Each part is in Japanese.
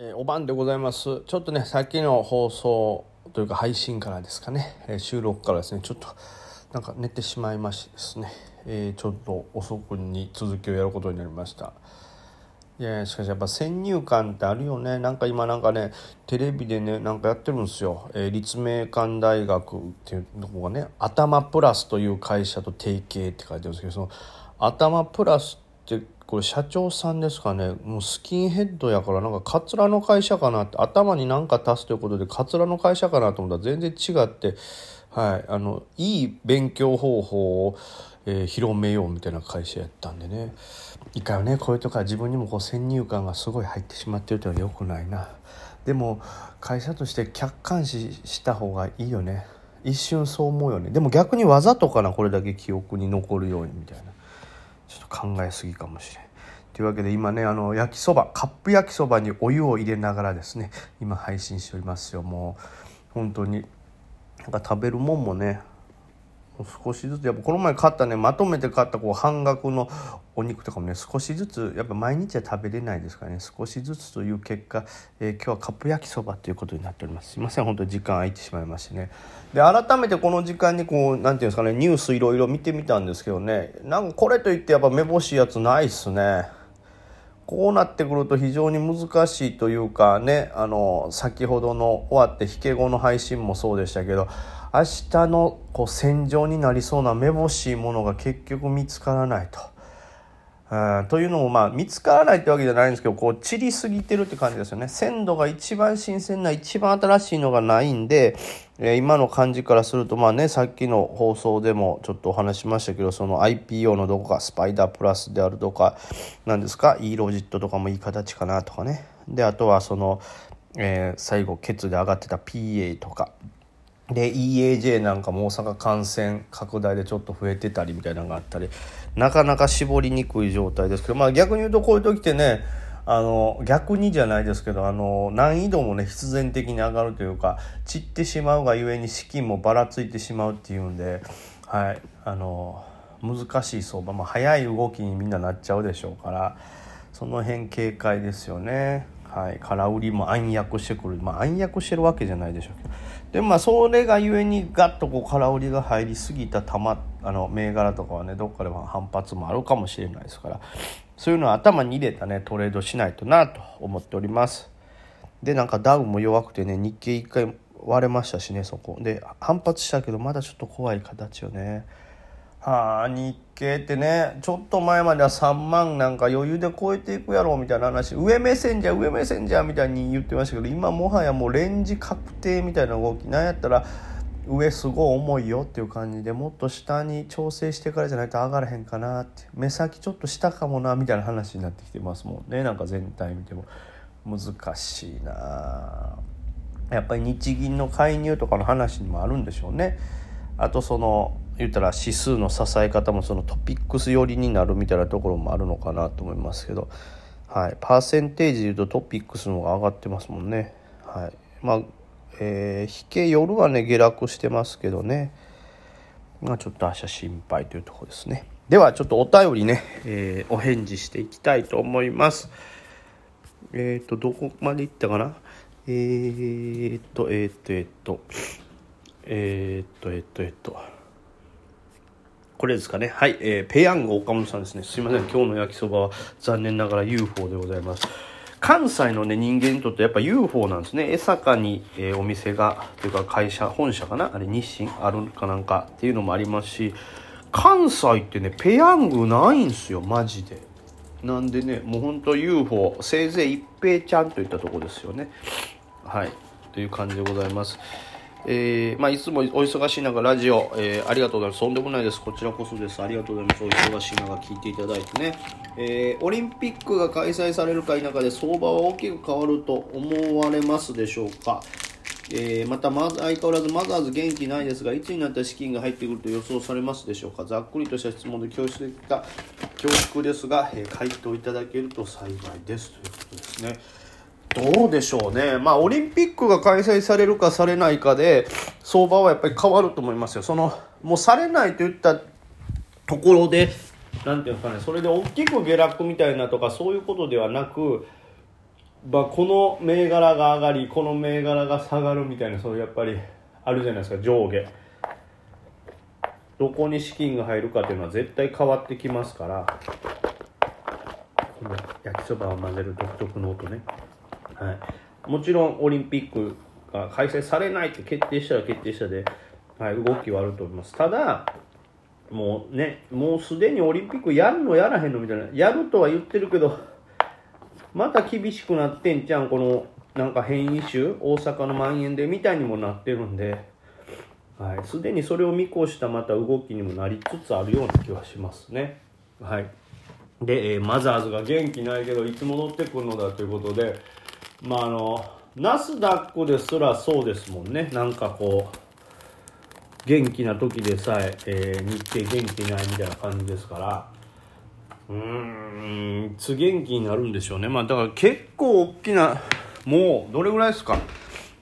えー、お晩でございます。ちょっとねさっきの放送というか配信からですかね、えー、収録からですね。ちょっとなんか寝てしまいましてですね、えー、ちょっと遅くに続きをやることになりました。いやしかしやっぱ先入観ってあるよね。なんか今なんかねテレビでねなんかやってるんですよ、え、立命館大学っていうとこがね頭プラスという会社と提携って書いてるんですけどその頭プラスってこれ社長さんですかね。もうスキンヘッドやからなんかカツラの会社かなって頭に何か足すということでカツラの会社かなと思った。ら全然違ってはい。あのいい勉強方法を、えー、広めようみたいな会社やったんでね。一回はねこういうとこは自分にもこう先入観がすごい入ってしまってるというのはよくないな。でも会社として客観視した方がいいよね。一瞬そう思うよね。でも逆にわざとかなこれだけ記憶に残るようにみたいな。ちょっと考えすぎかもしれん。というわけで今ねあの焼きそばカップ焼きそばにお湯を入れながらですね今配信しておりますよもう本当になんか食べるもんもね少しずつやっぱこの前買ったねまとめて買ったこう半額のお肉とかもね少しずつやっぱ毎日は食べれないですからね。少しずつという結果、えー、今日はカップ焼きそばということになっております。すいません本当に時間空いてしまいましてね。で改めてこの時間にこう何て言うんですかねニュースいろいろ見てみたんですけどね。なんかこれといってやっぱめぼしいやつないっすね。こうなってくると非常に難しいというかねあの先ほどの終わって引け後の配信もそうでしたけど明日のこう戦場になりそうなめぼしいものが結局見つからないと。うん、というのもまあ見つからないってわけじゃないんですけどこう散りすぎてるって感じですよね。鮮度が一番新鮮な一番新しいのがないんで、えー、今の感じからするとまあねさっきの放送でもちょっとお話しましたけどその IPO のどこかスパイダープラスであるとか何ですか？e ロジットとかもいい形かなとかね。であとはその、えー、最後ケツで上がってた PA とか。で EAJ なんかも大阪感染拡大でちょっと増えてたりみたいなのがあったりなかなか絞りにくい状態ですけど、まあ、逆に言うとこういう時ってねあの逆にじゃないですけどあの難易度もね必然的に上がるというか散ってしまうがゆえに資金もばらついてしまうっていうんで、はい、あの難しい相場、まあ、早い動きにみんななっちゃうでしょうからその辺警戒ですよね。はい、空売りも暗躍してくる、まあ、暗躍してるわけじゃないでしょうけどでまあそれがゆえにガッとこう空売りが入りすぎた玉あの銘柄とかはねどっかでは反発もあるかもしれないですからそういうのは頭に入れたねトレードしないとなと思っております。でなんかダウンも弱くてね日経1回割れましたしねそこ。で反発したけどまだちょっと怖い形よね。はあ日経ってねちょっと前までは3万なんか余裕で超えていくやろみたいな話。上目線じゃ上目線じゃみたいに言ってましたけど今もはやもうレンジ確定みたいな動き。なんやったら上すごい重いよっていう感じでもっと下に調整してからじゃないと上がらへんかなって。目先ちょっと下かもなみたいな話になってきてますもんね。なんか全体見ても。難しいな。やっぱり日銀の介入とかの話にもあるんでしょうね。あとその言ったら指数の支え方もそのトピックス寄りになるみたいなところもあるのかなと思いますけど、はい、パーセンテージでいうとトピックスの方が上がってますもんね。はい、まあ、えー、引け夜はね下落してますけどね、まあ、ちょっと明日心配というとこですね。ではちょっとお便りね、えー、お返事していきたいと思います。えっ、ー、とどこまでいったかな？えっー、っとえ、っとえ、っとえっとえっとえっとこれですかね。はい。えー、ペヤング岡本さんですね。すいません。今日の焼きそばは残念ながら UFO でございます。関西のね、人間にとってやっぱ UFO なんですね。江坂に、えー、お店が、というか会社、本社かな？あれ日清？あるかなんかっていうのもありますし、関西ってね、ペヤングないんすよ、マジで。なんでね、もうほんと UFO、せいぜい一平ちゃんといったとこですよね。はい。という感じでございます。えー、まあ、いつもお忙しい中、ラジオ、えー、ありがとうございます。とんでもないです。こちらこそです。ありがとうございます。お忙しい中、聞いていただいてね。えー、オリンピックが開催されるか否かで相場は大きく変わると思われますでしょうか。えー、また、まず、相変わらずマザーズ元気ないですが、いつになったら資金が入ってくると予想されますでしょうか。ざっくりとした質問で恐縮た恐縮ですが、えー、回答いただけると幸いですということですね。どうでしょうね。まあ、オリンピックが開催されるかされないかで、相場はやっぱり変わると思いますよ。その、もうされないといったところで、なんていうんですかね、それで大きく下落みたいなとか、そういうことではなく、まあ、この銘柄が上がりこの銘柄が下がるみたいなそういうやっぱりあるじゃないですか上下どこに資金が入るかっていうのは絶対変わってきますからこの焼きそばを混ぜる独特の音ね、はい、もちろんオリンピックが開催されないって決定したら決定したで、はい、動きはあると思います。ただもうねもうすでにオリンピックやるのやらへんのみたいなやるとは言ってるけどまた厳しくなってんじゃんこのなんか変異種大阪の蔓延でみたいにもなってるんで、はい、すでにそれを見越したまた動きにもなりつつあるような気はしますね。はい。で、えー、マザーズが元気ないけどいつ戻ってくるのだということでまああのナスダックですらそうですもんね。なんかこう元気な時でさええー、日経元気ないみたいな感じですから。うーんいつ元気になるんでしょうね。まあだから結構大きなもうどれぐらいですか？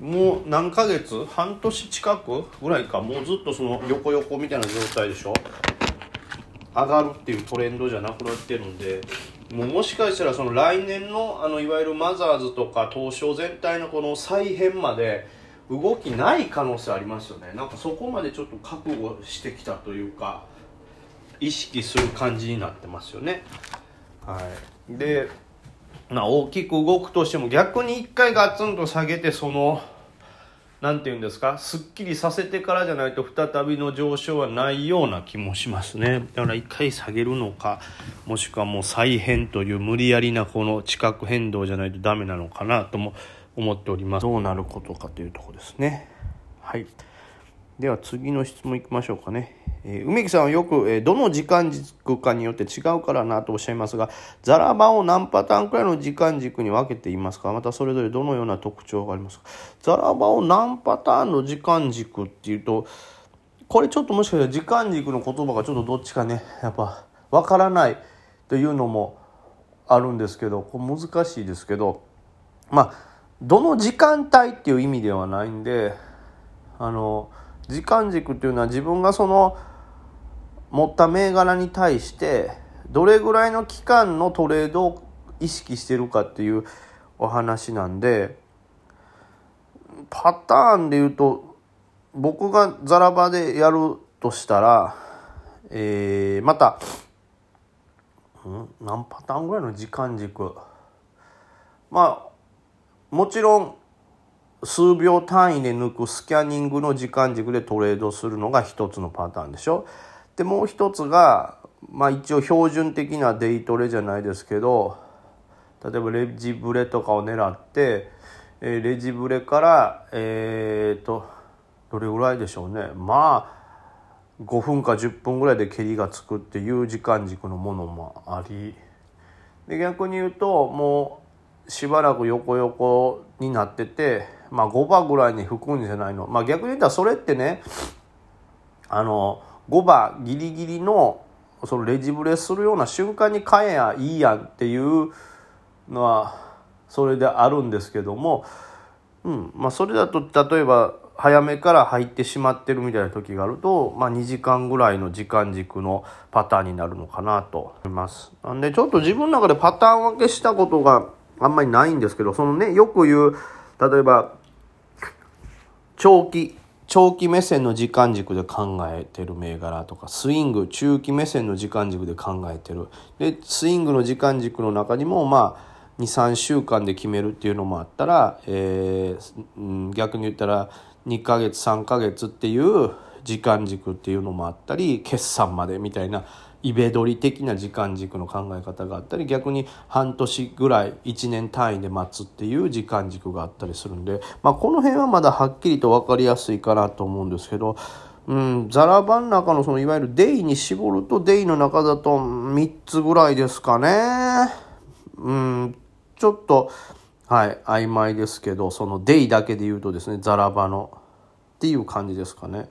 もう何ヶ月？半年近くぐらいか？もうずっとその横横みたいな状態でしょ？上がるっていうトレンドじゃなくなってるんで。もしかしたらその来年のあのいわゆるマザーズとか東証全体のこの再編まで動きない可能性ありますよね。なんかそこまでちょっと覚悟してきたというか意識する感じになってますよね。はい。でまあ大きく動くとしても逆に一回ガツンと下げてその何て言うんですか？すっきりさせてからじゃないと再びの上昇はないような気もしますね。だから一回下げるのかもしくはもう再編という無理やりなこの地殻変動じゃないとダメなのかなとも思っております。どうなることかというとこですね。はい。では次の質問いきましょうかね、えー、梅木さんはよく、えー、どの時間軸かによって違うからなとおっしゃいますがザラバを何パターンくらいの時間軸に分けていますか？またそれぞれどのような特徴がありますか？ザラバを何パターンの時間軸っていうとこれちょっともしかしたら時間軸の言葉がちょっとどっちかねやっぱ分からないというのもあるんですけどこれ難しいですけどまあどの時間帯っていう意味ではないんであの時間軸っていうのは自分がその持った銘柄に対してどれぐらいの期間のトレードを意識してるかっていうお話なんでパターンで言うと僕がザラバでやるとしたら、えー、また、うん、何パターンぐらいの時間軸。まあもちろん数秒単位で抜くスキャニングの時間軸でトレードするのが一つのパターンでしょ。でもう一つが、まあ、一応標準的なデイトレじゃないですけど例えばレジブレとかを狙って、えー、レジブレからえー、っとどれぐらいでしょうねまあ5分か10分ぐらいで蹴りがつくっていう時間軸のものもありで逆に言うともうしばらく横横になっててまあ5番ぐらいに吹くんじゃないのまあ逆に言ったらそれってねあの5番ギリギリのそのレジブレするような瞬間に買えやいいやんっていうのはそれであるんですけども、うんまあ、それだと例えば早めから入ってしまってるみたいな時があると、まあ、2時間ぐらいの時間軸のパターンになるのかなと思います。なんでちょっと自分の中でパターン分けしたことがあんまりないんですけどそのねよく言う例えば長期長期目線の時間軸で考えてる銘柄とかスイング中期目線の時間軸で考えてる。でスイングの時間軸の中にもまあ23週間で決めるっていうのもあったら、えー、逆に言ったら2ヶ月3ヶ月っていう時間軸っていうのもあったり決算までみたいなイベドリ的な時間軸の考え方があったり逆に半年ぐらい1年単位で待つっていう時間軸があったりするんで、まあ、この辺はまだはっきりと分かりやすいかなと思うんですけど、うん、ザラバの中のそのいわゆるデイに絞るとデイの中だと3つぐらいですかね。うん、ちょっと、はい、曖昧ですけど、そのデイだけで言うとですね、ザラバのっていう感じですかね。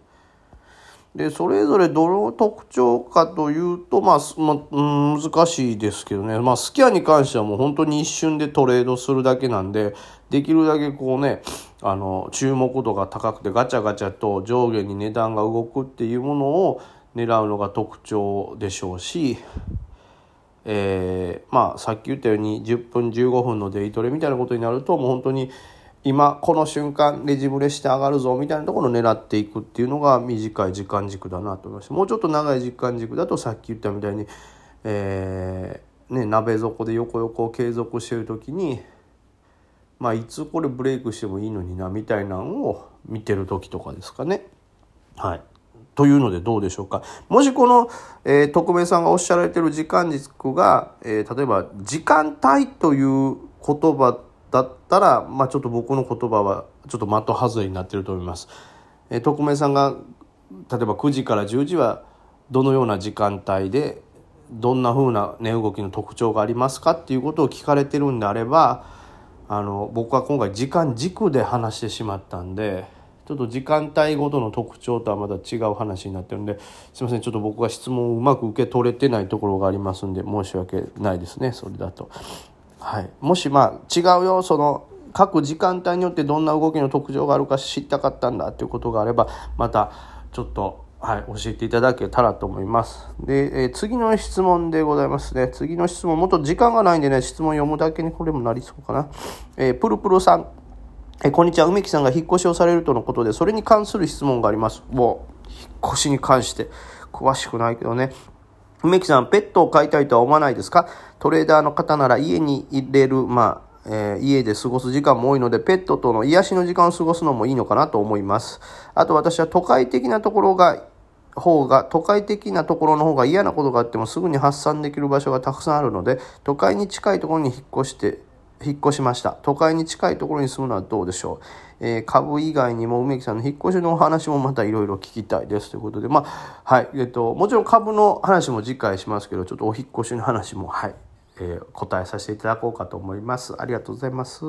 でそれぞれどの特徴かというと、まあまあ、難しいですけどね、まあ、スキャンに関してはもう本当に一瞬でトレードするだけなんでできるだけこうねあの注目度が高くてガチャガチャと上下に値段が動くっていうものを狙うのが特徴でしょうし、えー、まあさっき言ったように10分15分のデイトレみたいなことになるともう本当に今この瞬間レジブレして上がるぞみたいなところを狙っていくっていうのが短い時間軸だなと思いますもうちょっと長い時間軸だとさっき言ったみたいに、えーね、鍋底で横横を継続してる時に、まあ、いつこれブレイクしてもいいのになみたいなのを見てる時とかですかね。はいというのでどうでしょうか。もしこの、えー、匿名さんがおっしゃられてる時間軸が、えー、例えば時間帯という言葉だったら、まあ、ちょっと僕の言葉はちょっと的外れになってると思います。えー、匿名さんが例えば9時から10時はどのような時間帯でどんな風な値動きの特徴がありますかっていうことを聞かれてるんであればあの僕は今回時間軸で話してしまったんでちょっと時間帯ごとの特徴とはまた違う話になってるんですいませんちょっと僕が質問をうまく受け取れてないところがありますんで申し訳ないですねそれだと。はい、もしまあ違うよその各時間帯によってどんな動きの特徴があるか知りたかったんだっていうことがあればまたちょっとはい、教えていただけたらと思います。で、えー、次の質問でございますね。次の質問、もっと時間がないんでね、質問読むだけにこれもなりそうかな。えー、プルプルさん。えこんにちは梅木さんが引っ越しをされるとのことでそれに関する質問がありますもう引っ越しに関して詳しくないけどね梅木さんペットを飼いたいとは思わないですか？トレーダーの方なら家に入れるまあえー、家で過ごす時間も多いので、ペットとの癒しの時間を過ごすのもいいのかなと思います。あと私は都会的なところが、方が、都会的なところの方が嫌なことがあってもすぐに発散できる場所がたくさんあるので、都会に近いところに引っ越して引っ越しました。都会に近いところに住むのはどうでしょう？えー、株以外にも梅木さんの引っ越しのお話もまたいろいろ聞きたいですということで、まあ、はい、えっと、もちろん株の話も次回しますけど、ちょっとお引っ越しの話も、はい、えー、答えさせていただこうかと思います。ありがとうございます。